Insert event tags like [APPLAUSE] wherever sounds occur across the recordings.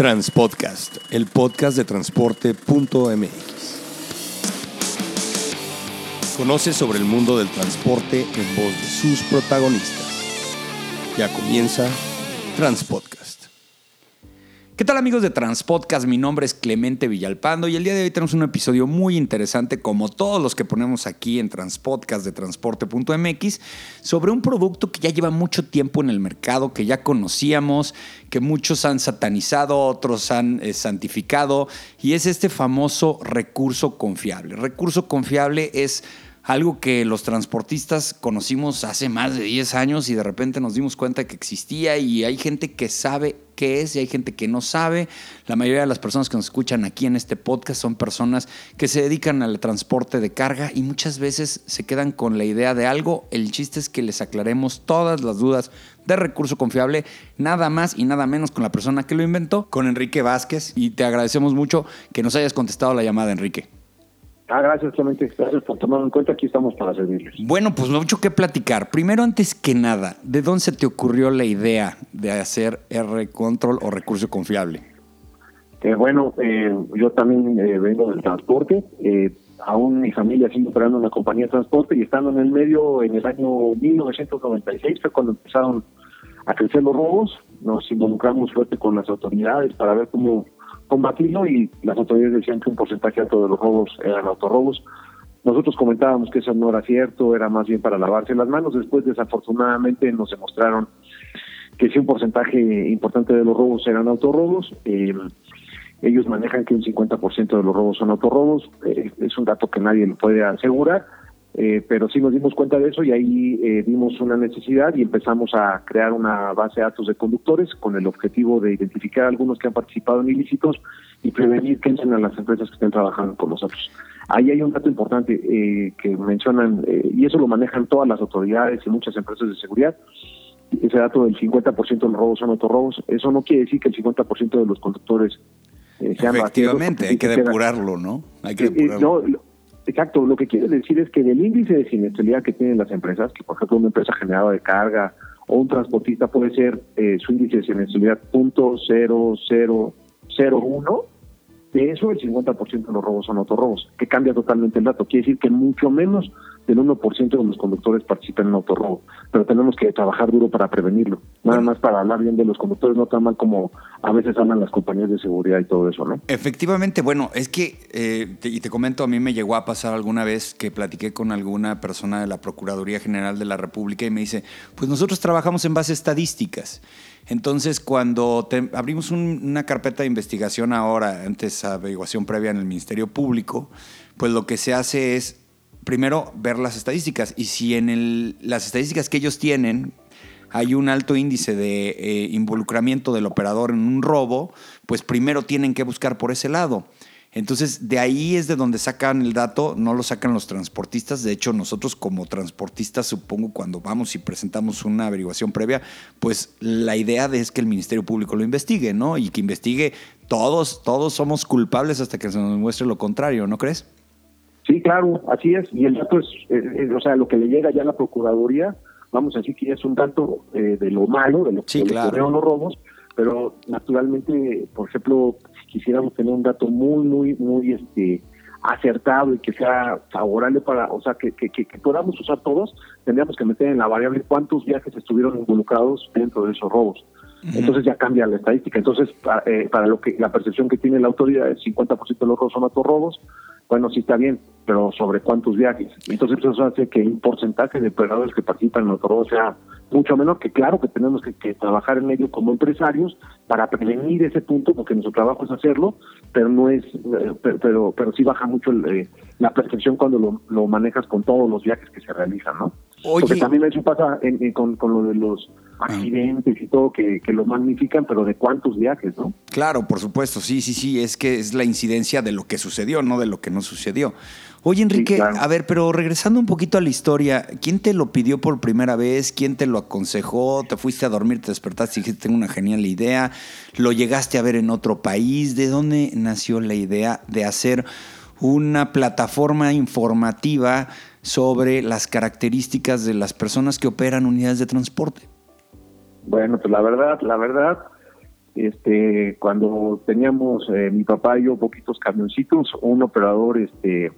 Transpodcast, el podcast de transporte.mx. Conoce sobre el mundo del transporte en voz de sus protagonistas. Ya comienza Transpodcast. ¿Qué tal amigos de Transpodcast? Mi nombre es Clemente Villalpando y el día de hoy tenemos un episodio muy interesante como todos los que ponemos aquí en Transpodcast de transporte.mx sobre un producto que ya lleva mucho tiempo en el mercado, que ya conocíamos, que muchos han satanizado, otros han eh, santificado y es este famoso recurso confiable. Recurso confiable es algo que los transportistas conocimos hace más de 10 años y de repente nos dimos cuenta que existía y hay gente que sabe qué es y hay gente que no sabe. La mayoría de las personas que nos escuchan aquí en este podcast son personas que se dedican al transporte de carga y muchas veces se quedan con la idea de algo. El chiste es que les aclaremos todas las dudas de recurso confiable, nada más y nada menos con la persona que lo inventó, con Enrique Vázquez. Y te agradecemos mucho que nos hayas contestado la llamada, Enrique. Ah, gracias, Clemente. Gracias por tomarlo en cuenta. Aquí estamos para servirles. Bueno, pues mucho que platicar. Primero, antes que nada, ¿de dónde se te ocurrió la idea de hacer R-Control o recurso confiable? Eh, bueno, eh, yo también eh, vengo del transporte. Eh, aún mi familia sigue operando en una compañía de transporte y estando en el medio, en el año 1996 fue cuando empezaron a crecer los robos. Nos involucramos fuerte con las autoridades para ver cómo combatirlo y las autoridades decían que un porcentaje alto de los robos eran autorrobos. Nosotros comentábamos que eso no era cierto, era más bien para lavarse las manos. Después, desafortunadamente, nos demostraron que sí un porcentaje importante de los robos eran autorrobos. Eh, ellos manejan que un 50% de los robos son autorrobos. Eh, es un dato que nadie lo puede asegurar. Eh, pero sí nos dimos cuenta de eso y ahí eh, vimos una necesidad y empezamos a crear una base de datos de conductores con el objetivo de identificar a algunos que han participado en ilícitos y prevenir que entren a las empresas que estén trabajando con nosotros. Ahí hay un dato importante eh, que mencionan, eh, y eso lo manejan todas las autoridades y muchas empresas de seguridad, ese dato del 50% de los robos son autorrobos, eso no quiere decir que el 50% de los conductores eh, sean Efectivamente, hay que depurarlo, ¿no? Hay que eh, depurarlo. no, Exacto, lo que quiere decir es que del índice de siniestralidad que tienen las empresas, que por ejemplo una empresa generada de carga o un transportista puede ser eh, su índice de siniestralidad punto cero cero cero uno, de eso el 50% de los robos son autorrobos, que cambia totalmente el dato. Quiere decir que mucho menos del 1% de los conductores participan en autorrobo, pero tenemos que trabajar duro para prevenirlo. Nada más para hablar bien de los conductores, no tan mal como a veces hablan las compañías de seguridad y todo eso, ¿no? Efectivamente, bueno, es que, eh, te, y te comento, a mí me llegó a pasar alguna vez que platiqué con alguna persona de la Procuraduría General de la República y me dice, pues nosotros trabajamos en base a estadísticas. Entonces, cuando abrimos un, una carpeta de investigación ahora, antes averiguación previa en el Ministerio Público, pues lo que se hace es primero ver las estadísticas y si en el, las estadísticas que ellos tienen hay un alto índice de eh, involucramiento del operador en un robo, pues primero tienen que buscar por ese lado. Entonces, de ahí es de donde sacan el dato, no lo sacan los transportistas. De hecho, nosotros como transportistas, supongo, cuando vamos y presentamos una averiguación previa, pues la idea es que el Ministerio Público lo investigue, ¿no? Y que investigue todos, todos somos culpables hasta que se nos muestre lo contrario, ¿no crees? Sí, claro, así es. Y el dato es, eh, o sea, lo que le llega ya a la Procuraduría, vamos a decir que ya es un dato eh, de lo malo, de lo sí, que claro. los robos, pero naturalmente, por ejemplo, quisiéramos tener un dato muy, muy, muy este acertado y que sea favorable para, o sea, que, que, que, que podamos usar todos, tendríamos que meter en la variable cuántos viajes estuvieron involucrados dentro de esos robos. Entonces ya cambia la estadística. Entonces, para, eh, para lo que la percepción que tiene la autoridad, el 50% de los robos son autorrobos, bueno, sí está bien, pero ¿sobre cuántos viajes? Entonces eso hace que un porcentaje de operadores que participan en autorrobos sea mucho menor, que claro que tenemos que, que, trabajar en ello como empresarios para prevenir ese punto, porque nuestro trabajo es hacerlo, pero no es, eh, pero, pero, pero sí baja mucho el, eh, la percepción cuando lo, lo, manejas con todos los viajes que se realizan, ¿no? Oye. Porque también eso pasa en, en, con, con lo de los accidentes y todo que, que lo magnifican, pero de cuántos viajes, ¿no? Claro, por supuesto, sí, sí, sí, es que es la incidencia de lo que sucedió, no de lo que no sucedió. Oye, Enrique, Sí, claro. a ver, pero regresando un poquito a la historia, ¿quién te lo pidió por primera vez? ¿Quién te lo aconsejó? ¿Te fuiste a dormir, te despertaste y dijiste, tengo una genial idea? ¿Lo llegaste a ver en otro país? ¿De dónde nació la idea de hacer una plataforma informativa sobre las características de las personas que operan unidades de transporte? Bueno, pues la verdad, la verdad, este, cuando teníamos eh, mi papá y yo poquitos camioncitos, un operador, este,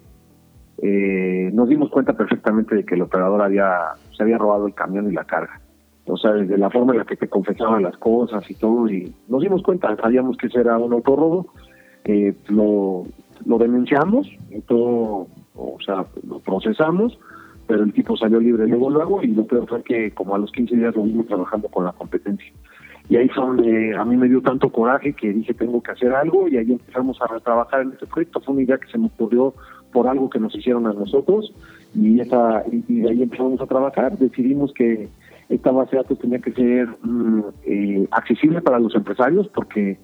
eh, nos dimos cuenta perfectamente de que el operador había, se había robado el camión y la carga. O sea, desde la forma en la que te confesaban las cosas y todo, y nos dimos cuenta, sabíamos que ese era un autorrobo, eh, lo, lo denunciamos, todo, o sea, lo procesamos, pero el tipo salió libre luego luego y lo peor fue que como a los 15 días lo vimos trabajando con la competencia. Y ahí fue donde a mí me dio tanto coraje que dije tengo que hacer algo y ahí empezamos a trabajar en este proyecto. Fue una idea que se me ocurrió por algo que nos hicieron a nosotros y, esa, y, de ahí empezamos a trabajar. Decidimos que esta base de datos tenía que ser mm, eh, accesible para los empresarios porque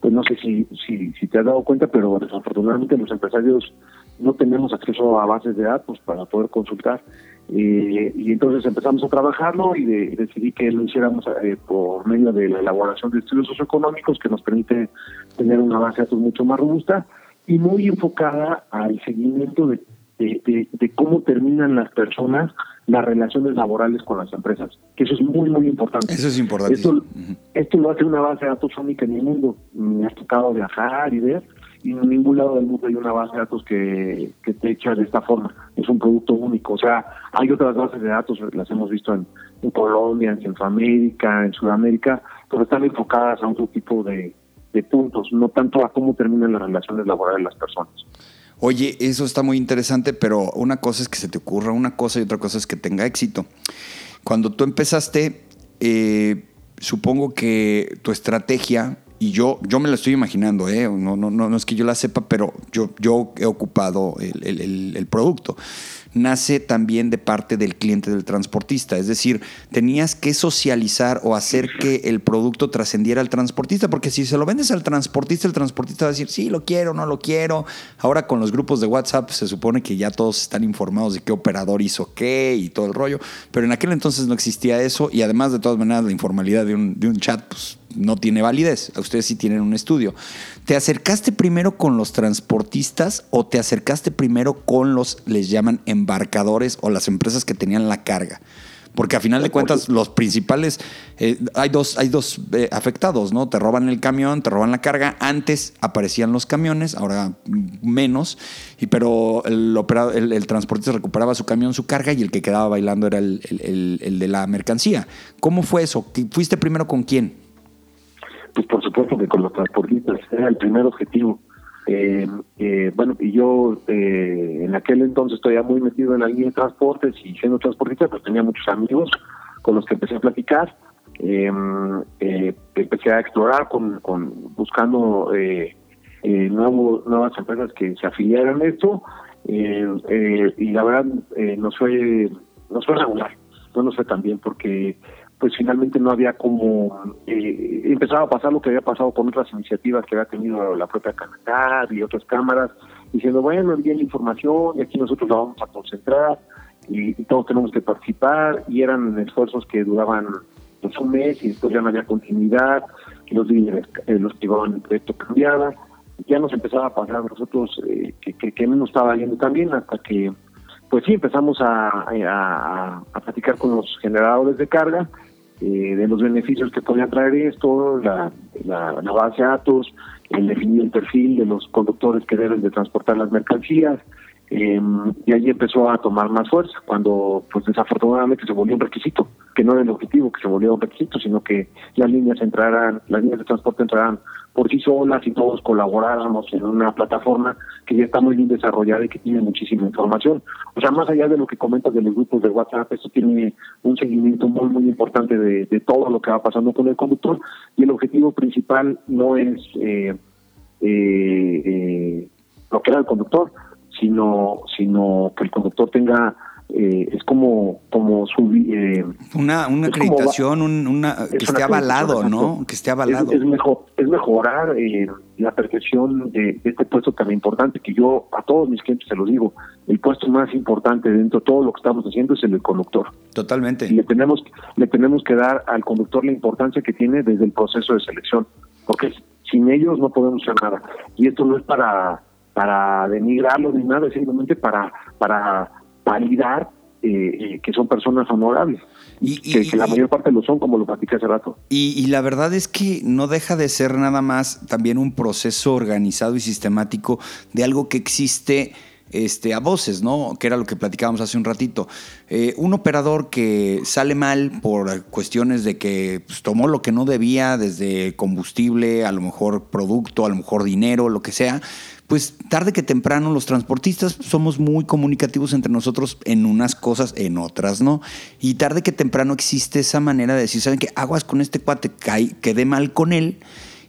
pues no sé si, si, si te has dado cuenta, pero desafortunadamente los empresarios no tenemos acceso a bases de datos para poder consultar. Eh, y entonces empezamos a trabajarlo y decidí que lo hiciéramos eh, por medio de la elaboración de estudios socioeconómicos que nos permite tener una base de datos mucho más robusta y muy enfocada al seguimiento de, de, cómo terminan las personas las relaciones laborales con las empresas, que eso es muy, muy importante. Eso es importante. Esto, esto lo hace una base de datos única en el mundo. Me ha tocado viajar y ver y en ningún lado del mundo hay una base de datos que, que te echa de esta forma. Es un producto único. O sea, hay otras bases de datos, las hemos visto en, Colombia, en Centroamérica, en Sudamérica, pero están enfocadas a otro tipo de, de puntos, no tanto a cómo terminan las relaciones laborales de las personas. Oye, eso está muy interesante, pero una cosa es que se te ocurra una cosa y otra cosa es que tenga éxito. Cuando tú empezaste, eh, supongo que tu estrategia y yo, yo me la estoy imaginando, ¿eh? no, no, no, no es que yo la sepa, pero yo, yo he ocupado el, el producto nace también de parte del cliente del transportista. Es decir, tenías que socializar o hacer que el producto trascendiera al transportista, porque si se lo vendes al transportista, el transportista va a decir, sí, lo quiero, no lo quiero. Ahora con los grupos de WhatsApp se supone que ya todos están informados de qué operador hizo qué y todo el rollo, pero en aquel entonces no existía eso y además de todas maneras la informalidad de un, de un chat, pues no tiene validez. Ustedes sí tienen un estudio. ¿Te acercaste primero con los transportistas o te acercaste primero con los, les llaman embarcadores o las empresas que tenían la carga? Porque a final de cuentas, los principales, eh, hay dos, hay dos eh, afectados, ¿no? Te roban el camión, te roban la carga. Antes aparecían los camiones, ahora menos, y pero el, operador, el, transportista recuperaba su camión, su carga, y el que quedaba bailando era el, el de la mercancía. ¿Cómo fue eso? ¿Fuiste primero con quién? Pues por supuesto que con los transportistas, era el primer objetivo. Eh, eh, bueno, y yo eh, en aquel entonces estoy muy metido en la línea de transportes y siendo transportista, pues tenía muchos amigos con los que empecé a platicar. Em, empecé a explorar con, con buscando nuevos, nuevas empresas que se afiliaran a esto y la verdad nos fue nos fue regular, no nos fue tan bien porque pues finalmente no había como eh, empezaba a pasar lo que había pasado con otras iniciativas que había tenido la propia Canadá y otras cámaras diciendo bueno envíen la información y aquí nosotros la vamos a concentrar y, todos tenemos que participar y eran esfuerzos que duraban pues un mes y después ya no había continuidad los líderes eh, los que llevaban el proyecto cambiaban ya nos empezaba a pasar a nosotros eh, que, que, no nos estaba yendo también hasta que pues sí empezamos a, a, a platicar con los generadores de carga eh, de los beneficios que podía traer esto, la, la, base de datos, el definir el perfil de los conductores que deben de transportar las mercancías, eh, y ahí empezó a tomar más fuerza, cuando pues desafortunadamente se volvió un requisito, que no era el objetivo que se volvió un requisito, sino que las líneas entrarán, las líneas de transporte entrarán por sí solas y todos colaboráramos en una plataforma que ya está muy bien desarrollada y que tiene muchísima información. O sea, más allá de lo que comentas de los grupos de WhatsApp, esto tiene un seguimiento muy, muy importante de, de todo lo que va pasando con el conductor y el objetivo principal no es eh, eh, eh, lo que era el conductor, sino, sino que el conductor tenga eh, es como como su eh, una una acreditación una que esté avalado no que esté avalado. es, mejor es mejorar eh, la percepción de, este puesto tan importante que yo a todos mis clientes se los digo el puesto más importante dentro de todo lo que estamos haciendo es el del conductor. Totalmente. Y le tenemos le tenemos que dar al conductor la importancia que tiene desde el proceso de selección porque sin ellos no podemos hacer nada. Y esto no es para para denigrarlo ni nada, simplemente para, para validar eh, que son personas honorables. Y, que, la mayor parte lo son, como lo platiqué hace rato. Y, la verdad es que no deja de ser nada más también un proceso organizado y sistemático de algo que existe este, a voces, ¿no? Que era lo que platicábamos hace un ratito. Eh, un operador que sale mal por cuestiones de que pues, tomó lo que no debía, desde combustible, a lo mejor producto, a lo mejor dinero, lo que sea, pues tarde que temprano los transportistas somos muy comunicativos entre nosotros en unas cosas, en otras no. Y tarde que temprano existe esa manera de decir, ¿saben qué? Aguas con este cuate, quedé mal con él.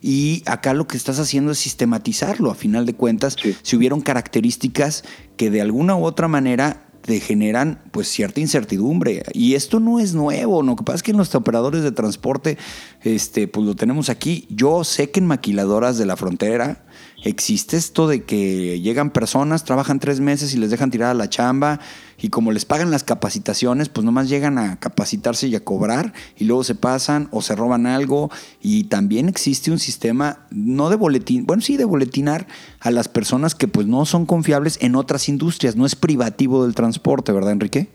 Y acá lo que estás haciendo es sistematizarlo, a final de cuentas, si hubieron características que de alguna u otra manera te generan pues cierta incertidumbre. Y esto no es nuevo, lo que pasa es que en los operadores de transporte, este, pues lo tenemos aquí. Yo sé que en maquiladoras de la frontera existe esto de que llegan personas, trabajan tres meses y les dejan tirar a la chamba y como les pagan las capacitaciones, pues nomás llegan a capacitarse y a cobrar y luego se pasan o se roban algo y también existe un sistema, no de boletín, bueno sí de boletinar a las personas que pues no son confiables en otras industrias, no es privativo del transporte, ¿verdad Enrique?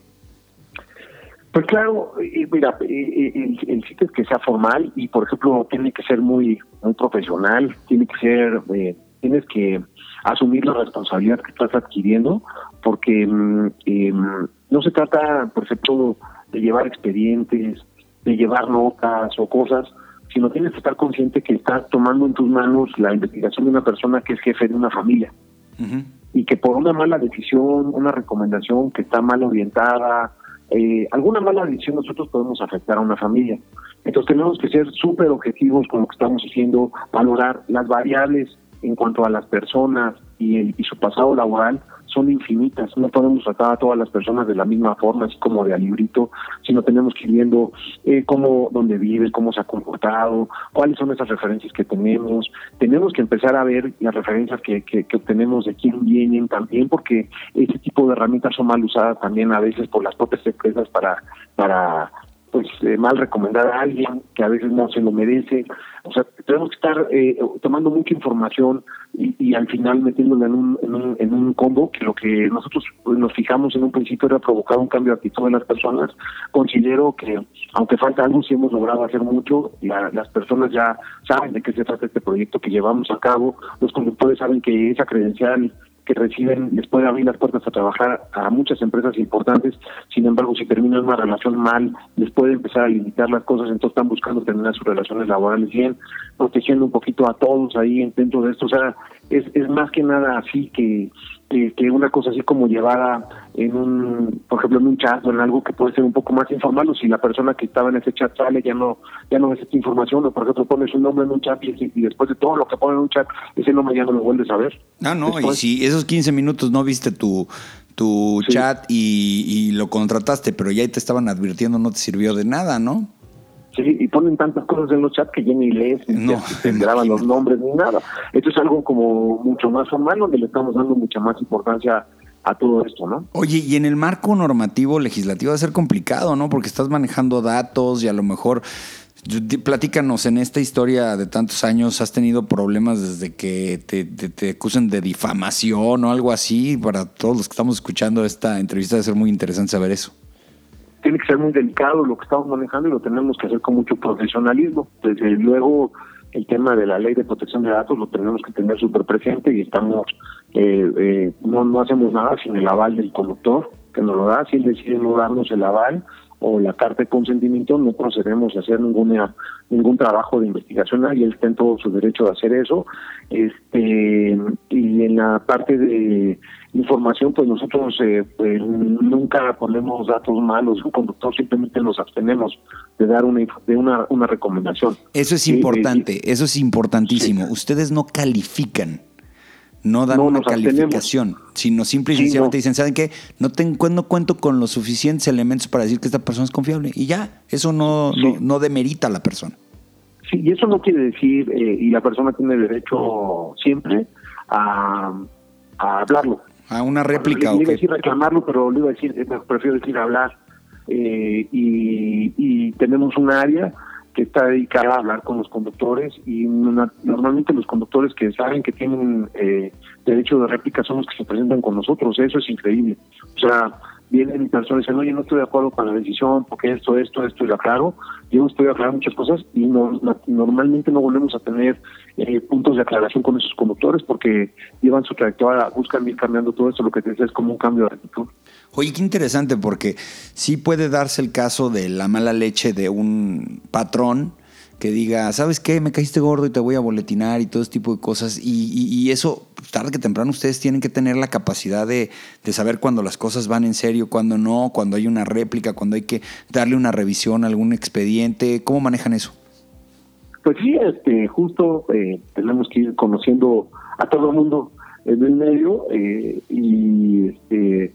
Pues claro, mira, el, el, sitio es que sea formal y, por ejemplo, tiene que ser muy, muy profesional, tiene que ser eh, tienes que asumir la responsabilidad que estás adquiriendo, porque mm, em, no se trata, por ejemplo, de llevar expedientes, de llevar notas o cosas, sino tienes que estar consciente que estás tomando en tus manos la investigación de una persona que es jefe de una familia. Y que por una mala decisión, una recomendación que está mal orientada, eh, alguna mala decisión nosotros podemos afectar a una familia. Entonces tenemos que ser súper objetivos con lo que estamos haciendo, valorar las variables en cuanto a las personas y, el, y su pasado laboral son infinitas. No podemos tratar a todas las personas de la misma forma, así como de a librito, sino tenemos que ir viendo eh, cómo, dónde vive, cómo se ha comportado, cuáles son esas referencias que tenemos. Tenemos que empezar a ver las referencias que, que, que obtenemos de quién vienen también, porque ese tipo de herramientas son mal usadas también a veces por las propias empresas para, para pues eh, mal recomendar a alguien que a veces no se lo merece. O sea, tenemos que estar eh, tomando mucha información y, y, al final metiéndola en un, en, un, en un combo que lo que nosotros nos fijamos en un principio era provocar un cambio de actitud en las personas. Considero que, aunque falta algo, sí hemos logrado hacer mucho. La, las personas ya saben de qué se trata este proyecto que llevamos a cabo. Los conductores saben que esa credencial que reciben les puede abrir las puertas a trabajar a muchas empresas importantes, sin embargo, si terminan una relación mal, les puede empezar a limitar las cosas, entonces están buscando terminar sus relaciones laborales bien, protegiendo un poquito a todos ahí dentro de esto, o sea, es, es más que nada así que que una cosa así como llevada en un, por ejemplo, en un chat o en algo que puede ser un poco más informal, o si la persona que estaba en ese chat sale, ya no ya no ves esta información, o por ejemplo pones un nombre en un chat y, después de todo lo que pone en un chat, ese nombre ya no lo vuelves a ver. Ah, no, y si esos 15 minutos no viste tu, tu chat y, y lo contrataste, pero ya te estaban advirtiendo, no te sirvió de nada, ¿no? Sí, y ponen tantas cosas en los chats que ya ni lees, no te graban los nombres ni nada. Esto es algo como mucho más formal donde le estamos dando mucha más importancia a todo esto, ¿no? Oye, y en el marco normativo legislativo va a ser complicado, ¿no? Porque estás manejando datos y a lo mejor Platícanos, en esta historia de tantos años, ¿has tenido problemas desde que te, te, te, acusen de difamación o algo así? Para todos los que estamos escuchando esta entrevista, debe ser muy interesante saber eso tiene que ser muy delicado lo que estamos manejando y lo tenemos que hacer con mucho profesionalismo. Desde luego, el tema de la ley de protección de datos lo tenemos que tener súper presente y estamos, eh, eh, no, no hacemos nada sin el aval del conductor, que nos lo da, si él decide no darnos el aval o la carta de consentimiento, no procedemos a hacer ninguna ningún trabajo de investigación, y él está en todo su derecho de hacer eso. Este y en la parte de información, pues nosotros eh, pues, nunca ponemos datos malos, un conductor simplemente nos abstenemos de dar una de una, una recomendación. Eso es importante, eso es importantísimo. Ustedes no califican no dan una calificación, sino simple y sencillamente dicen, ¿saben qué? No, tengo, no cuento con los suficientes elementos para decir que esta persona es confiable. Y ya, eso no, no, demerita a la persona. Sí, y eso no quiere decir, eh, y la persona tiene derecho siempre a, hablarlo. A una réplica. Le, iba a decir reclamarlo, pero le iba a decir, eh, prefiero decir hablar. Eh, y, y tenemos un área que está dedicada a hablar con los conductores y normalmente los conductores que saben que tienen eh, derecho de réplica son los que se presentan con nosotros. Eso es increíble. O sea, vienen personas y dicen, oye, no estoy de acuerdo con la decisión, porque esto, esto, esto, y lo aclaro. Yo estoy aclarando muchas cosas y no, normalmente no volvemos a tener eh, puntos de aclaración con esos conductores porque llevan su trayectoria, buscan ir cambiando todo esto, lo que te decía es como un cambio de actitud. Oye, qué interesante, porque sí puede darse el caso de la mala leche de un patrón que diga, ¿sabes qué? Me caíste gordo y te voy a boletinar y todo ese tipo de cosas. Y, eso, tarde que temprano, ustedes tienen que tener la capacidad de, saber cuando las cosas van en serio, cuando no, cuando hay una réplica, cuando hay que darle una revisión a algún expediente. ¿Cómo manejan eso? Pues sí, este, justo eh, tenemos que ir conociendo a todo el mundo en el medio eh, y este,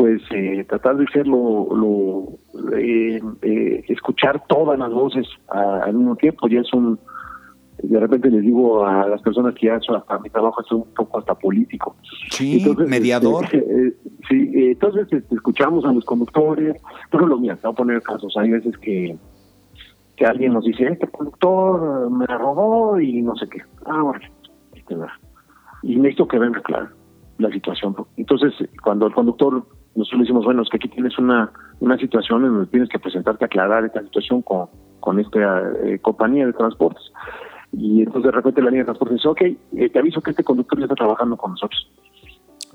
pues eh, tratar de ser lo, eh, eh, escuchar todas las voces al mismo tiempo. Ya es un de repente les digo a las personas que ya son hasta mi trabajo es un poco hasta político. Sí mediador. este, sí entonces este, escuchamos a los conductores pero lo mío te voy a poner casos. Hay veces que que alguien nos dice este conductor me robó y no sé qué ah bueno este, y necesito que venga claro la situación entonces cuando el conductor nosotros decimos, bueno, es que aquí tienes una, una situación en donde tienes que presentarte a aclarar esta situación con, con esta eh, compañía de transportes. Y entonces de repente la línea de transporte dice, ok, eh, te aviso que este conductor ya está trabajando con nosotros.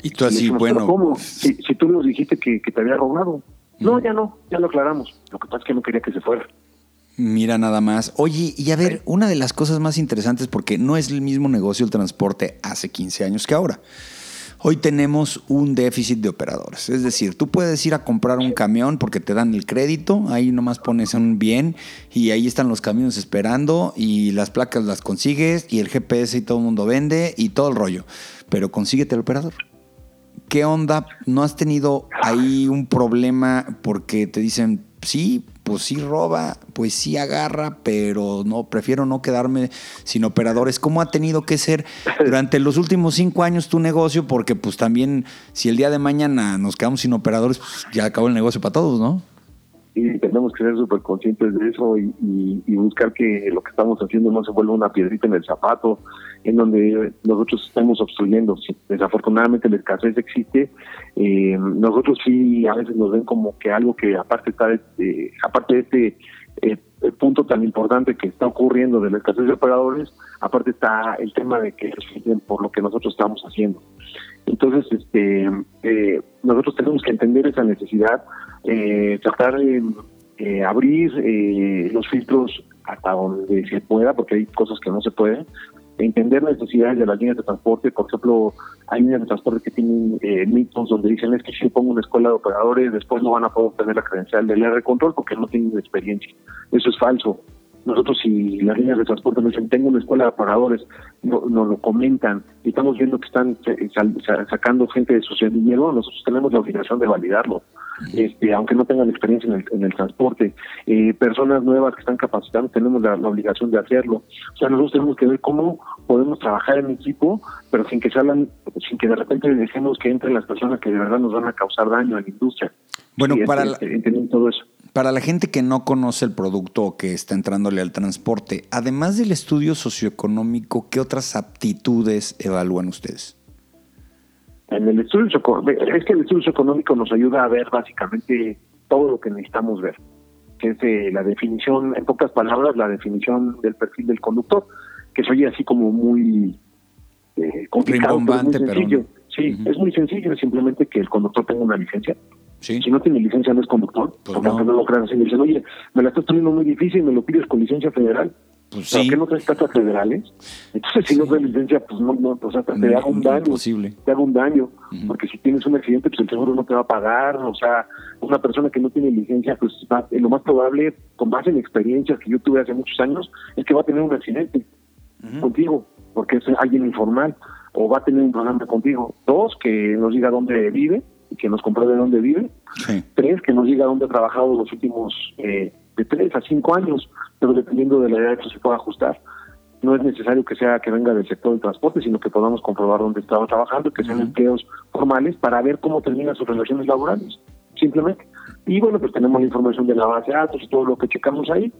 Y tú así, bueno. ¿Cómo? Si, si, tú nos dijiste que, te había robado. No, ya no, ya lo aclaramos. Lo que pasa es que no quería que se fuera. Mira nada más. Oye, y a ver, una de las cosas más interesantes, porque no es el mismo negocio el transporte hace 15 años que ahora. Hoy tenemos un déficit de operadores. Es decir, tú puedes ir a comprar un camión porque te dan el crédito, ahí nomás pones un bien y ahí están los camiones esperando y las placas las consigues y el GPS y todo el mundo vende y todo el rollo. Pero consíguete el operador. ¿Qué onda? ¿No has tenido ahí un problema porque te dicen, sí, pues sí roba, pues sí agarra, pero no, prefiero no quedarme sin operadores. ¿Cómo ha tenido que ser durante los últimos cinco años tu negocio? Porque pues también si el día de mañana nos quedamos sin operadores, pues ya acabó el negocio para todos, ¿no? Y tenemos que ser súper conscientes de eso y, buscar que lo que estamos haciendo no se vuelva una piedrita en el zapato, en donde nosotros estamos obstruyendo. Desafortunadamente la escasez existe. Eh, nosotros sí a veces nos ven como que algo que aparte está, aparte de este eh, punto tan importante que está ocurriendo de la escasez de operadores, aparte está el tema de que por lo que nosotros estamos haciendo. Entonces, este, eh, nosotros tenemos que entender esa necesidad, eh, tratar de eh, abrir los filtros hasta donde se pueda, porque hay cosas que no se pueden, entender las necesidades de las líneas de transporte. Por ejemplo, hay líneas de transporte que tienen mitos donde dicen es que si yo pongo una escuela de operadores, después no van a poder obtener la credencial del R control porque no tienen experiencia. Eso es falso. Nosotros si las líneas de transporte nos dicen, tengo una escuela de operadores, nos no lo comentan y estamos viendo que están eh, sacando gente de su semillero, nosotros tenemos la obligación de validarlo, este, aunque no tengan experiencia en el, en el transporte. Eh, personas nuevas que están capacitando, tenemos la, obligación de hacerlo. O sea, nosotros tenemos que ver cómo podemos trabajar en equipo, pero sin que salgan, sin que de repente dejemos que entren las personas que de verdad nos van a causar daño a la industria. Bueno, para este, todo eso. Para la gente que no conoce el producto o que está entrándole al transporte, además del estudio socioeconómico, ¿qué otras aptitudes evalúan ustedes? En el estudio es que el estudio socioeconómico nos ayuda a ver básicamente todo lo que necesitamos ver, que es eh, la definición, en pocas palabras, la definición del perfil del conductor, que soy así como muy eh, complicado, pero muy sencillo. Sí, es muy sencillo, simplemente que el conductor tenga una licencia, si no tiene licencia no es conductor, pues porque no. no lo crean así. Dicen, oye, me la estás poniendo muy difícil, me lo pides con licencia federal. Pues ¿Pero qué no traes cartas federales? Entonces, si no traes licencia, pues no, no o sea, te, hago un daño. Te hago un daño. Porque si tienes un accidente, pues el seguro no te va a pagar. O sea, una persona que no tiene licencia, pues lo más probable, con base en experiencias que yo tuve hace muchos años, es que va a tener un accidente contigo, porque es alguien informal, o va a tener un problema contigo. Dos, que nos diga dónde vive que nos compruebe dónde vive. Tres, que nos diga dónde ha trabajado los últimos eh, de tres a cinco años, pero dependiendo de la edad eso se puede ajustar. No es necesario que sea que venga del sector del transporte, sino que podamos comprobar dónde estaba trabajando, que sean empleos formales, para ver cómo terminan sus relaciones laborales, simplemente. Y bueno, pues tenemos la información de la base de datos y todo lo que checamos ahí,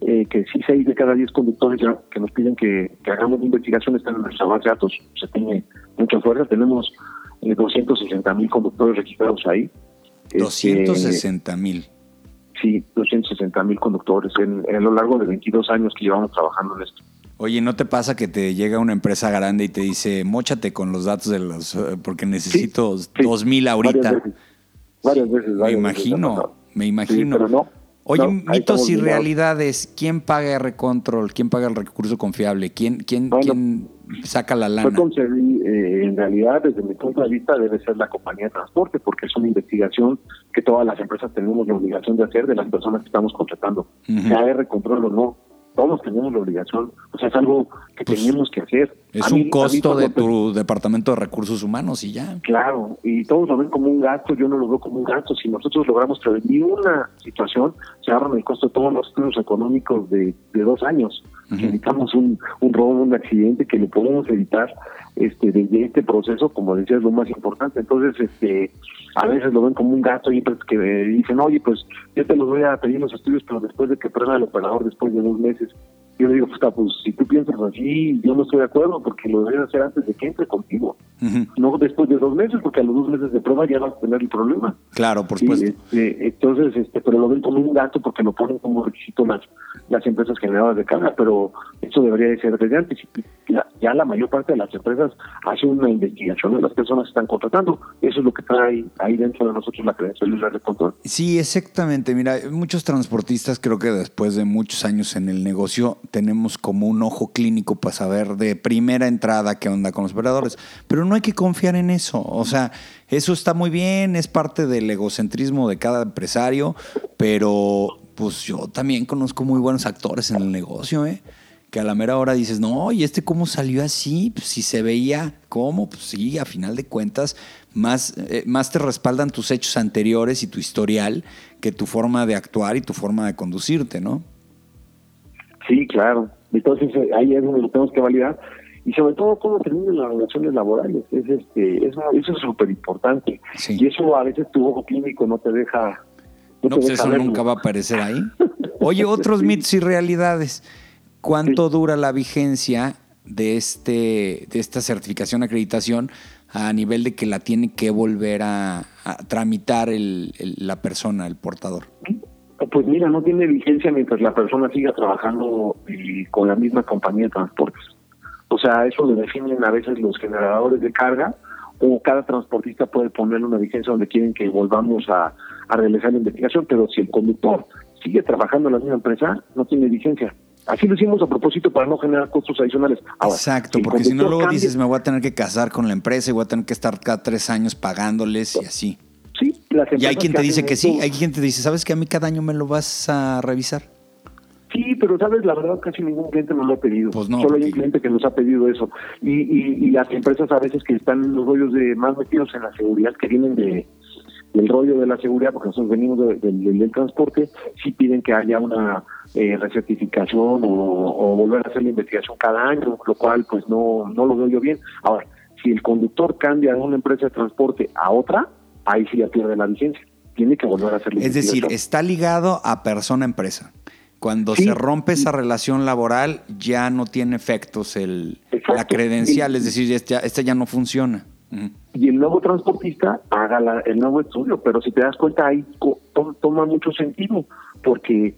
eh, que sí seis de cada diez conductores ya que nos piden que, que hagamos investigación están en nuestra base de datos, se tiene mucha fuerza, tenemos 260 mil conductores registrados ahí. 260 mil. Sí, 260 mil conductores en, en, lo largo de 22 años que llevamos trabajando en esto. Oye, ¿no te pasa que te llega una empresa grande y te dice, mochate con los datos de los, eh, porque necesito Sí, dos sí. mil ahorita? Varias veces. Varias veces. Me varias veces ha imagino, pasado. me imagino. pero no, Oye, no, mitos y realidades. ¿Quién paga R-Control? ¿Quién paga el recurso confiable? ¿Quién, quién, Bueno, quién saca la lana? concebí- eh, en realidad, desde mi punto de vista, debe ser la compañía de transporte, porque es una investigación que todas las empresas tenemos la obligación de hacer de las personas que estamos contratando. Sea R control o no, todos tenemos la obligación. O sea, es algo que Pues, tenemos que hacer. Es A un mí costo de tu departamento de recursos humanos y ya. Claro, y todos lo ven como un gasto, yo no lo veo como un gasto. Si nosotros logramos prevenir una situación, se ahorran el costo de todos los estudios económicos de, de dos años. Evitamos un, un robo, un accidente, que lo podemos evitar este, desde este proceso, como decía, es lo más importante. Entonces, este a veces lo ven como un gasto y pues que dicen, oye, pues yo te los voy a pedir los estudios, pero después de que prueba el operador, después de dos meses. Yo le digo, puta, pues si tú piensas así, yo no estoy de acuerdo, porque lo debes hacer antes de que entre contigo Ujú. no después de dos meses, porque a los dos meses de prueba ya vas a tener el problema. Claro, por supuesto. este, entonces, este, pero lo ven como un gasto porque lo ponen como requisito las, las empresas generadoras de carga, pero eso debería de ser desde antes. Ya, ya la mayor parte de las empresas hace una investigación de las personas que están contratando. Eso es lo que trae ahí dentro de nosotros la credencial red control. Sí, exactamente. Mira, muchos transportistas creo que después de muchos años en el negocio tenemos como un ojo clínico para saber de primera entrada qué onda con los operadores. Pero no hay que confiar en eso. O sea, eso está muy bien, es parte del egocentrismo de cada empresario, pero pues yo también conozco muy buenos actores en el negocio, ¿eh? Que a la mera hora dices, no, ¿y este cómo salió así? Pues si se veía, ¿cómo? Pues sí, a final de cuentas, más, eh, más te respaldan tus hechos anteriores y tu historial que tu forma de actuar y tu forma de conducirte, ¿no? Sí, claro. Entonces eh, ahí es donde lo tenemos que validar y sobre todo cómo terminan las relaciones laborales. Es este, eso, eso es súper importante. Sí. Y eso a veces tu ojo clínico no te deja. No, te pues deja eso verlo. nunca va a aparecer ahí. [LAUGHS] Oye, otros mitos y realidades. ¿Cuánto dura la vigencia de este de esta certificación acreditación a nivel de que la tiene que volver a, a tramitar el- el- la persona, el portador? Pues mira, no tiene vigencia mientras la persona siga trabajando eh, con la misma compañía de transportes. O sea, eso lo definen a veces los generadores de carga o cada transportista puede ponerle una vigencia donde quieren que volvamos a, a realizar la investigación, pero si el conductor sigue trabajando en la misma empresa, no tiene vigencia. Así lo hicimos a propósito para no generar costos adicionales. Ahora, Exacto, porque si no luego cambia- dices me voy a tener que casar con la empresa y voy a tener que estar cada tres años pagándoles y así. Y hay quien te dice que sí, hay quien te dice, ¿sabes que a mí cada año me lo vas a revisar? Sí, pero sabes, la verdad casi ningún cliente nos lo ha pedido. Pues no, Solo hay un cliente que nos ha pedido eso. Y, y, y las empresas a veces que están en los rollos de más metidos en la seguridad, que vienen de del rollo de la seguridad, porque nosotros venimos de- del transporte, sí piden que haya una eh, recertificación o, o volver a hacer la investigación cada año, lo cual pues no, no lo veo yo bien. Ahora, si el conductor cambia de una empresa de transporte a otra, ahí sí ya pierde la vigencia. Tiene que volver a hacer Es decir, está ligado a persona-empresa. Cuando Sí. se rompe esa relación laboral, ya no tiene efectos el, Exacto. la credencial, es decir, esta, esta ya no funciona. Y el nuevo transportista haga la- el nuevo estudio. Pero si te das cuenta, ahí to- toma mucho sentido, porque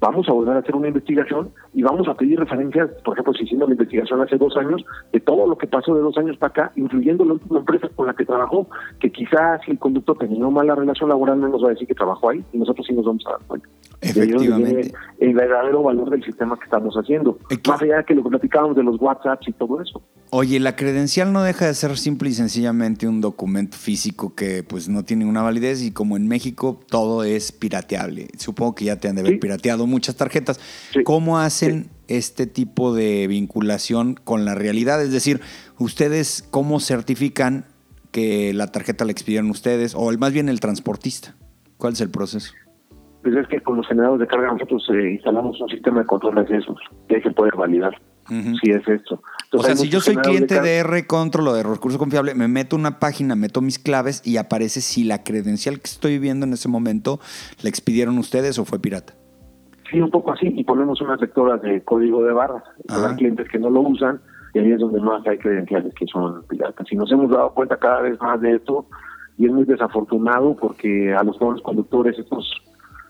vamos a volver a hacer una investigación y vamos a pedir referencias, por ejemplo, si hicimos la investigación hace dos años, de todo lo que pasó de dos años para acá, incluyendo la última empresa con la que trabajó, que quizás si el conductor tenía una mala relación laboral no nos va a decir que trabajó ahí y nosotros sí nos vamos a dar cuenta. Efectivamente. El verdadero valor del sistema que estamos haciendo, más allá de que lo que platicábamos de los WhatsApps y todo eso. Oye, la credencial no deja de ser simple y sencillamente un documento físico que pues no tiene una validez y como en México todo es pirateable. Supongo que ya te han de haber Sí. pirateado muchas tarjetas. Sí. ¿Cómo hacen este tipo de vinculación con la realidad? Es decir, ustedes cómo certifican que la tarjeta la expidieron ustedes o el, más bien el transportista. ¿Cuál es el proceso? Pues es que con los generadores de carga nosotros eh, instalamos un sistema de control de accesos que hay que poder validar Ujú. si es esto. O sea, si yo soy cliente de carga- R Control o de recurso confiable, me meto una página, meto mis claves y aparece si la credencial que estoy viendo en ese momento la expidieron ustedes o fue pirata. Sí, un poco así, y ponemos unas lectoras de código de barras. Hay clientes que no lo usan y ahí es donde más hay credenciales que son piratas. Y nos hemos dado cuenta cada vez más de esto y es muy desafortunado porque a los jóvenes conductores, estos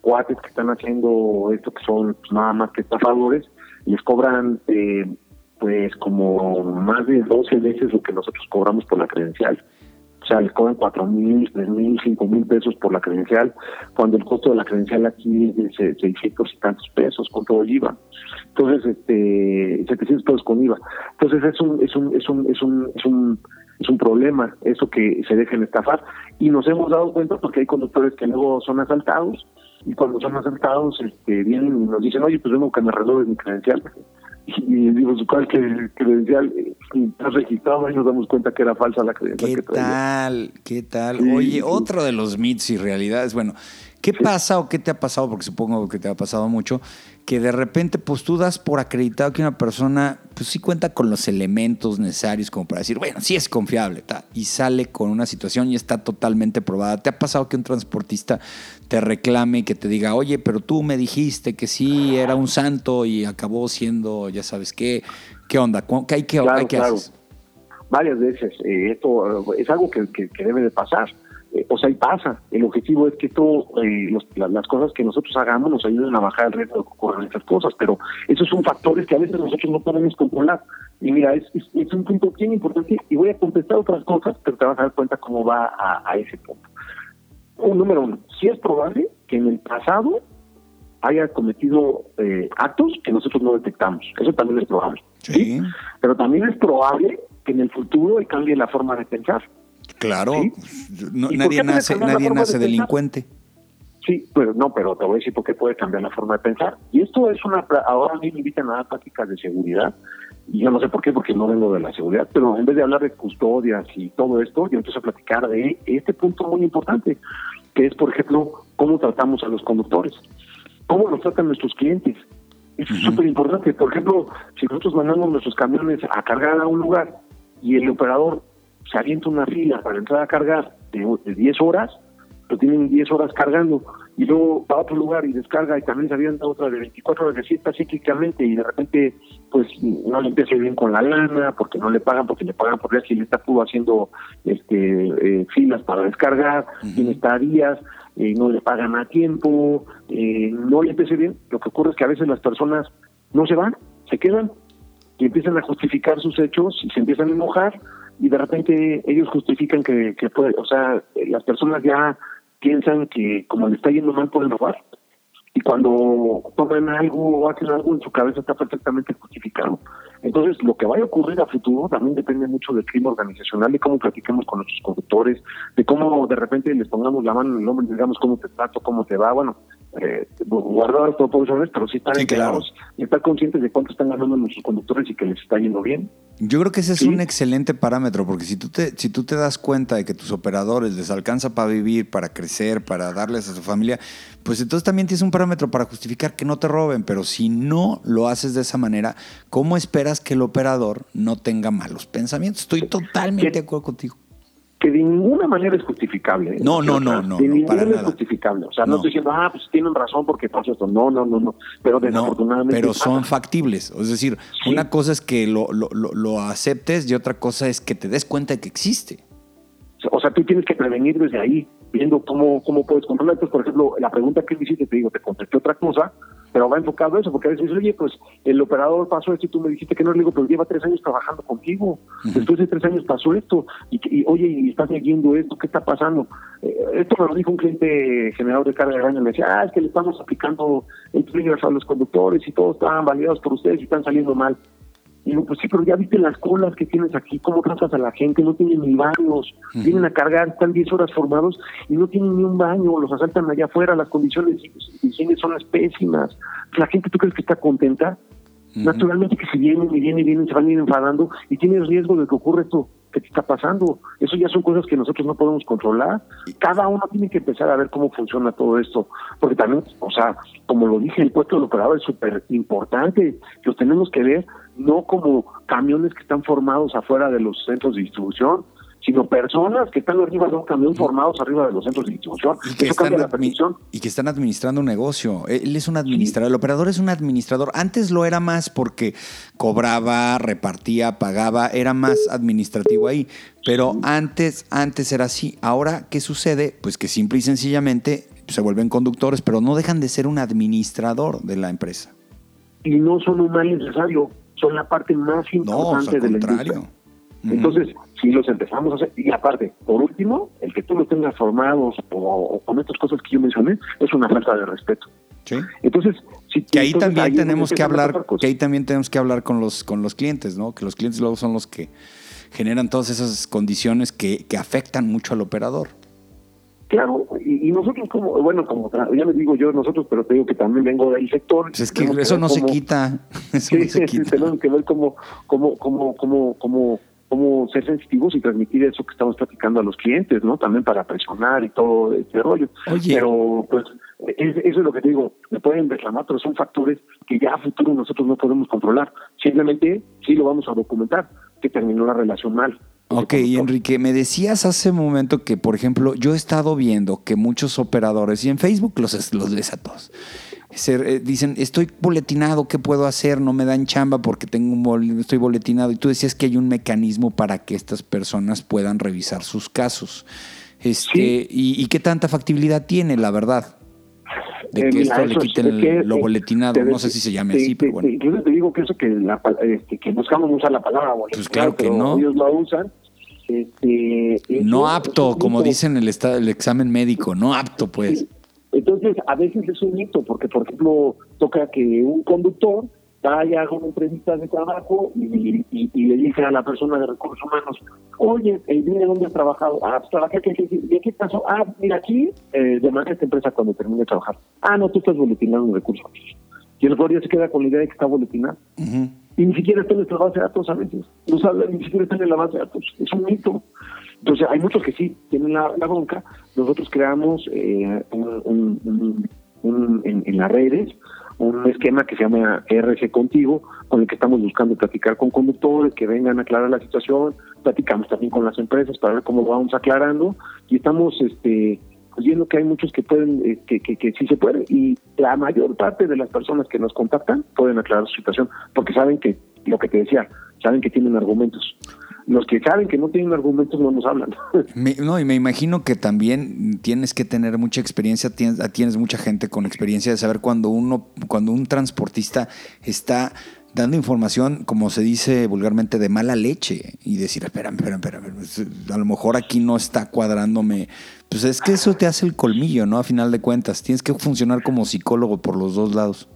cuates que están haciendo esto que son pues, nada más que estafadores, les cobran eh, pues como más de 12 veces lo que nosotros cobramos por la credencial. O sea, les cobran cuatro mil, tres mil, cinco mil pesos por la credencial, cuando el costo de la credencial aquí es de 600 y tantos pesos con todo el IVA. Entonces, este, 700 pesos con IVA. Entonces, es un, es un, es un, es un, es un, es un problema eso que se dejen estafar. Y nos hemos dado cuenta porque hay conductores que luego son asaltados y cuando son asaltados este, vienen y nos dicen, oye, pues vengo que me renueves mi credencial y digo, ¿cuál que credencial está registrado? Y nos damos cuenta que era falsa la credencial. ¿Qué que tal? ¿Qué tal? Oye, otro de los mitos y realidades, bueno, ¿qué pasa o qué te ha pasado? Porque supongo que te ha pasado mucho, que de repente pues tú das por acreditado que una persona pues sí cuenta con los elementos necesarios como para decir, bueno, sí es confiable, y sale con una situación y está totalmente probada. ¿Te ha pasado que un transportista te reclame y que te diga, oye, pero tú me dijiste que sí era un santo y acabó siendo, ya sabes qué, qué onda, qué hay que, claro, ¿qué haces? Varias veces, eh, esto es algo que, que, que debe de pasar. Eh, o sea, y pasa. El objetivo es que todo, eh, las cosas que nosotros hagamos nos ayuden a bajar el riesgo de que ocurran estas cosas, pero esos son factores que a veces nosotros no podemos controlar. Y mira, es, es, un punto bien importante y voy a contestar otras cosas, pero te vas a dar cuenta cómo va a, ese punto. Un número uno, si es probable que en el pasado haya cometido eh, actos que nosotros no detectamos. Eso también es probable. ¿sí? Pero también es probable que en el futuro cambie la forma de pensar. Claro, nadie nace, nadie nace delincuente. Sí, pero no, pero te voy a decir por qué puede cambiar la forma de pensar. Y esto es una. Ahora a mí me invitan a dar prácticas de seguridad. Y yo no sé por qué, porque no vengo de la seguridad, pero en vez de hablar de custodias y todo esto, yo empiezo a platicar de este punto muy importante, que es, por ejemplo, cómo tratamos a los conductores, cómo nos tratan nuestros clientes. Eso es súper importante. Por ejemplo, si nosotros mandamos nuestros camiones a cargar a un lugar y el operador se avienta una fila para entrar a cargar de, 10 horas, lo tienen 10 horas cargando, y luego va a otro lugar y descarga y también se avienta otra de 24 horas de siesta cíclicamente y de repente pues no le empieza bien con la lana porque no le pagan, porque le pagan por si le está pudo haciendo este eh, filas para descargar, tiene estadías, eh, no le pagan a tiempo, eh, no le empieza bien, lo que ocurre es que a veces las personas no se van, se quedan y empiezan a justificar sus hechos y se empiezan a enojar y de repente ellos justifican que, que puede, o sea, las personas ya piensan que como le está yendo mal pueden robar y cuando toman algo o hacen algo en su cabeza está perfectamente justificado. Entonces, lo que vaya a ocurrir a futuro también depende mucho del clima organizacional, de cómo platiquemos con nuestros conductores, de cómo de repente les pongamos la mano en el hombro y digamos cómo te trato, cómo te va. Bueno, eh, guardar proporciones, pero sí estar sí, y estar conscientes de cuánto están ganando nuestros conductores y que les está yendo bien. Yo creo que ese es un excelente parámetro, porque si tú, te, si tú te das cuenta de que tus operadores les alcanza para vivir, para crecer, para darles a su familia, pues entonces también tienes un parámetro para justificar que no te roben, pero si no lo haces de esa manera, ¿cómo esperas que el operador no tenga malos pensamientos? Estoy totalmente de acuerdo contigo que de ninguna manera es justificable. No, no, no, no. De ninguna manera es justificable. O sea, no. estoy diciendo, ah, pues tienen razón porque pasó esto. No, no, no, no. Pero desafortunadamente. pero son factibles. Es decir, una cosa es que lo, lo, lo, aceptes y otra cosa es que te des cuenta de que existe. O sea, tú tienes que prevenir desde ahí, viendo cómo, cómo puedes controlar. Entonces, por ejemplo, la pregunta que me hiciste, te digo, te contesté otra cosa, pero va enfocado a eso, porque a veces, oye, pues el operador pasó esto y tú me dijiste que no, le digo, pero lleva tres años trabajando contigo, después de tres años pasó esto, y, oye, y estás leyendo esto, ¿qué está pasando? Eh, esto me lo dijo un cliente generador de carga de baño, me decía, ah, es que le estamos aplicando el triggers a los conductores y todos estaban validados por ustedes y están saliendo mal. Y digo, pues sí, pero ya viste las colas que tienes aquí, cómo tratas a la gente, no tienen ni baños, vienen a cargar, están 10 horas formados y no tienen ni un baño, los asaltan allá afuera, las condiciones de higiene son las pésimas. La gente, ¿tú crees que está contenta? Naturalmente que si vienen y vienen y vienen, se van a ir enfadando y tienes riesgo de que ocurra esto que te está pasando. Eso ya son cosas que nosotros no podemos controlar. Cada uno tiene que empezar a ver cómo funciona todo esto. Porque también, o sea, como lo dije, el puesto del operador es súper importante. Los tenemos que ver no como camiones que están formados afuera de los centros de distribución, sino personas que están arriba de un camión formados arriba de los centros de distribución. Y que, Eso están, la y que están administrando un negocio. Él es un administrador. El operador es un administrador. Antes lo era más porque cobraba, repartía, pagaba. Era más administrativo ahí. Pero antes, antes era así. Ahora, ¿qué sucede? Pues que simple y sencillamente se vuelven conductores, pero no dejan de ser un administrador de la empresa. Y no son un mal necesario, son la parte más No, o importante sea, al de la contrario. industria. Entonces, si los empezamos a hacer, y aparte, por último, el que tú los tengas formados o, o con estas cosas que yo mencioné, es una falta de respeto. Sí. Entonces, si Que ahí entonces también tenemos que hablar, que ahí también tenemos que hablar con los, con los clientes, ¿no? Que los clientes luego son los que generan todas esas condiciones que, que afectan mucho al operador. Claro, y, y nosotros como, bueno, como ya me digo yo nosotros, pero te digo que también vengo del sector. Pues es que [LAUGHS] eso no se quita. Eso Sí, no se quita. tenemos que ver cómo, cómo, cómo, cómo, cómo, cómo ser sensitivos y transmitir eso que estamos platicando a los clientes, ¿no? También para presionar y todo este rollo. Oye. Pero, pues, es- eso es lo que te digo. Me pueden reclamar, pero son factores que ya a futuro nosotros no podemos controlar. Simplemente sí lo vamos a documentar, que terminó la relación mal. Ok, y Enrique, me decías hace un momento que, por ejemplo, yo he estado viendo que muchos operadores, y en Facebook los, los lees a todos, se, eh, dicen, estoy boletinado, ¿qué puedo hacer? No me dan chamba porque tengo un bol- estoy boletinado. Y tú decías que hay un mecanismo para que estas personas puedan revisar sus casos. Este, y, y qué tanta factibilidad tiene, la verdad? De Eh, que mira, esto le quiten es que, lo eh, boletinado. te- No sé si se llame te- así, te- pero bueno. Incluso te digo que eso que, la, este, que buscamos usar la palabra boletinado, claro que pero no. ellos lo usan. Este, No apto, como dicen el examen médico, no apto, pues. Entonces, a veces es un mito, porque, por ejemplo, toca que un conductor vaya a una entrevista de trabajo y, y- y le dice a la persona de recursos humanos, oye, eh, dime dónde has trabajado. Ah, pues trabajé aquí, aquí. ¿de qué pasó? Ah, mira, aquí, eh, de manera esta empresa cuando termine de trabajar. Ah, no, tú estás boletinando en recursos humanos. Y el guardia se queda con la idea de que está boletinado. Ujú. Y ni siquiera está en nuestra base de datos a veces. No sabe, ni siquiera está en la base de datos. Es un mito. Entonces, hay muchos que sí tienen la, la bronca. Nosotros creamos eh, un, en, las redes un esquema que se llama RC Contigo, con el que estamos buscando platicar con conductores que vengan a aclarar la situación. Platicamos también con las empresas para ver cómo vamos aclarando. Y estamos este pues, viendo que hay muchos que pueden, eh, que, que, que sí se puede. Y la mayor parte de las personas que nos contactan pueden aclarar su situación, porque saben que, lo que te decía, saben que tienen argumentos. Los que saben que no tienen argumentos no nos hablan. [LAUGHS] Me- no, y me imagino que también tienes que tener mucha experiencia, tienes, tienes mucha gente con experiencia de saber cuando uno, cuando un transportista está dando información, como se dice vulgarmente, de mala leche y decir, espérame, espérame, espérame, pues, a lo mejor aquí no está cuadrándome. Pues es que eso te hace el colmillo, ¿no? A final de cuentas, tienes que funcionar como psicólogo por los dos lados.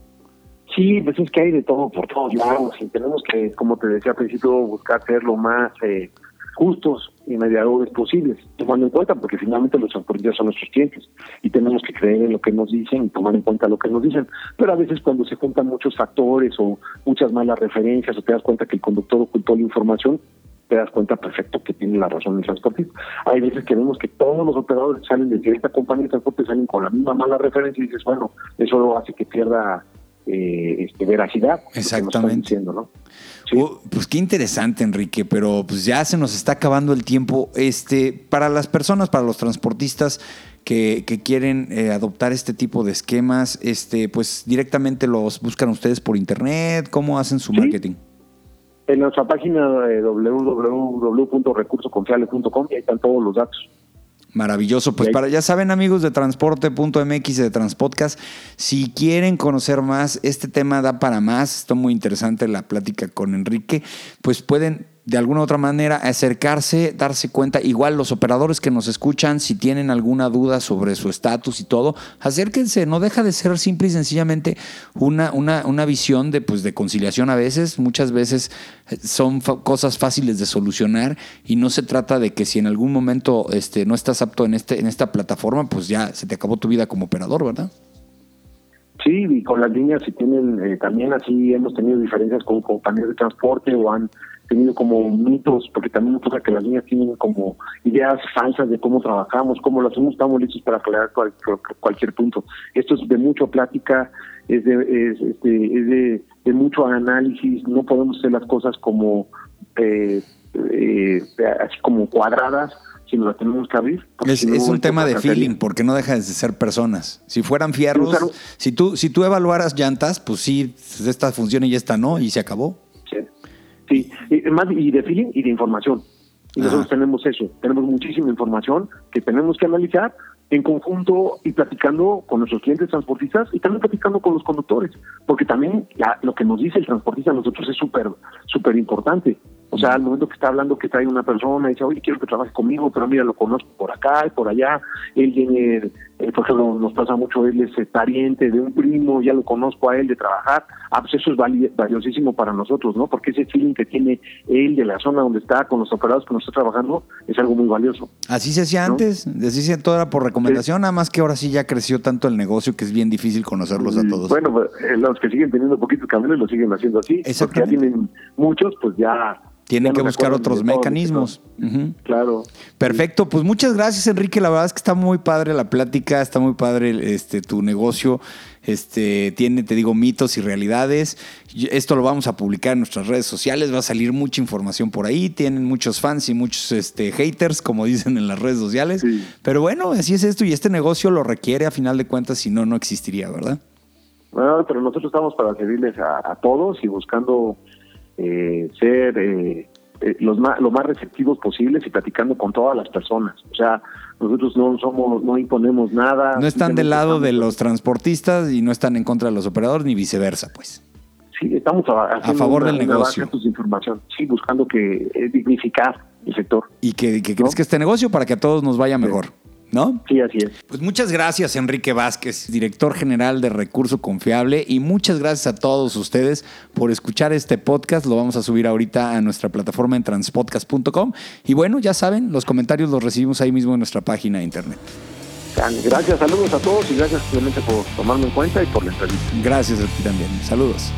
Sí, pues es que hay de todo por todos lados y tenemos que, como te decía al principio, buscar ser lo más eh, justos y mediadores posibles, tomando en cuenta, porque finalmente los transportistas son nuestros clientes y tenemos que creer en lo que nos dicen y tomar en cuenta lo que nos dicen. Pero a veces cuando se juntan muchos factores o muchas malas referencias o te das cuenta que el conductor ocultó la información, te das cuenta perfecto que tiene la razón el transportista. Hay veces que vemos que todos los operadores salen de cierta compañía de transporte salen con la misma mala referencia y dices, bueno, eso hace que pierda eh, este, veracidad. Exactamente. diciendo, ¿no? Sí. Oh, pues qué interesante, Enrique, pero pues ya se nos está acabando el tiempo. Este, para las personas, para los transportistas que, que quieren eh, adoptar este tipo de esquemas, este, pues directamente los buscan ustedes por internet, ¿cómo hacen su Sí. marketing? En nuestra página de www.recursoconfiable.com y ahí están todos los datos. Maravilloso. Pues para, ya saben, amigos de transporte.mx y de Transpodcast, si quieren conocer más, este tema da para más. Está muy interesante la plática con Enrique. Pues pueden de alguna u otra manera acercarse, darse cuenta. Igual los operadores que nos escuchan, si tienen alguna duda sobre su estatus y todo, acérquense. No deja de ser simple y sencillamente una, una, una visión de, pues, de conciliación a veces. Muchas veces eh, son cosas fáciles de solucionar y no se trata de que si en algún momento este, no estás apto en, este, en esta plataforma, pues ya se te acabó tu vida como operador, ¿verdad? Sí, y con las líneas si tienen, eh, también así hemos tenido diferencias con compañías de transporte o han tenido como mitos, porque también nos pasa que las líneas tienen como ideas falsas de cómo trabajamos, cómo lo hacemos, estamos listos para aclarar cual- cual- cualquier punto. Esto es de mucha plática, es de, es, este, es de, de mucho análisis, no podemos hacer las cosas como eh, eh, así como cuadradas, sino las tenemos que abrir. Es, no, es un tema de feeling, porque no dejan de ser personas. Si fueran fierros, si tú, si tú evaluaras llantas, pues sí, esta funciona y esta no, y se acabó. Sí. Y, más, y de feeling y de información. Y Ajá. nosotros tenemos eso, tenemos muchísima información que tenemos que analizar en conjunto y platicando con nuestros clientes transportistas y también platicando con los conductores, porque también la- lo que nos dice el transportista a nosotros es súper súper importante. O sea, al momento que está hablando que trae una persona y dice, oye, quiero que trabaje conmigo, pero mira, lo conozco por acá y por allá. Él viene, eh, por ejemplo, nos pasa mucho, él es eh, pariente de un primo, ya lo conozco a él de trabajar. Ah, pues eso es vali- valiosísimo para nosotros, ¿no? Porque ese feeling que tiene él de la zona donde está, con los operados que nos está trabajando, es algo muy valioso. Así se hacía ¿No? antes, así se todo era por recomendación, nada más que ahora sí ya creció tanto el negocio que es bien difícil conocerlos a Y, todos. Bueno, pues, eh, los que siguen teniendo poquitos camiones lo siguen haciendo así. Porque ya tienen muchos, pues ya. Tienen que buscar otros mecanismos. Claro. Perfecto, pues muchas gracias Enrique, la verdad es que está muy padre la plática, está muy padre este tu negocio, este tiene te digo mitos y realidades. Esto lo vamos a publicar en nuestras redes sociales, va a salir mucha información por ahí, tienen muchos fans y muchos este haters como [LAUGHS] dicen en las redes sociales. Sí. Pero bueno, así es esto y este negocio lo requiere a final de cuentas, si no no existiría, ¿verdad? Bueno, pero nosotros estamos para servirles a, a todos y buscando eh, ser eh, eh, los más, lo más receptivos posibles y platicando con todas las personas. O sea, nosotros no somos, no imponemos nada. No están del lado de los transportistas y no están en contra de los operadores ni viceversa, pues. Sí, estamos a, favor del una- negocio. de información. Sí, buscando que eh, dignificar el sector. Y que, que ¿No? crezca este negocio para que a todos nos vaya mejor, ¿no? Sí, así es. Pues muchas gracias, Enrique Vázquez, director general de Recurso Confiable, y muchas gracias a todos ustedes por escuchar este podcast. Lo vamos a subir ahorita a nuestra plataforma en transpodcast.com. Y bueno, ya saben, los comentarios los recibimos ahí mismo en nuestra página de internet. Gracias, saludos a todos y gracias simplemente por tomarme en cuenta y por la entrevista. Gracias a ti también. Saludos.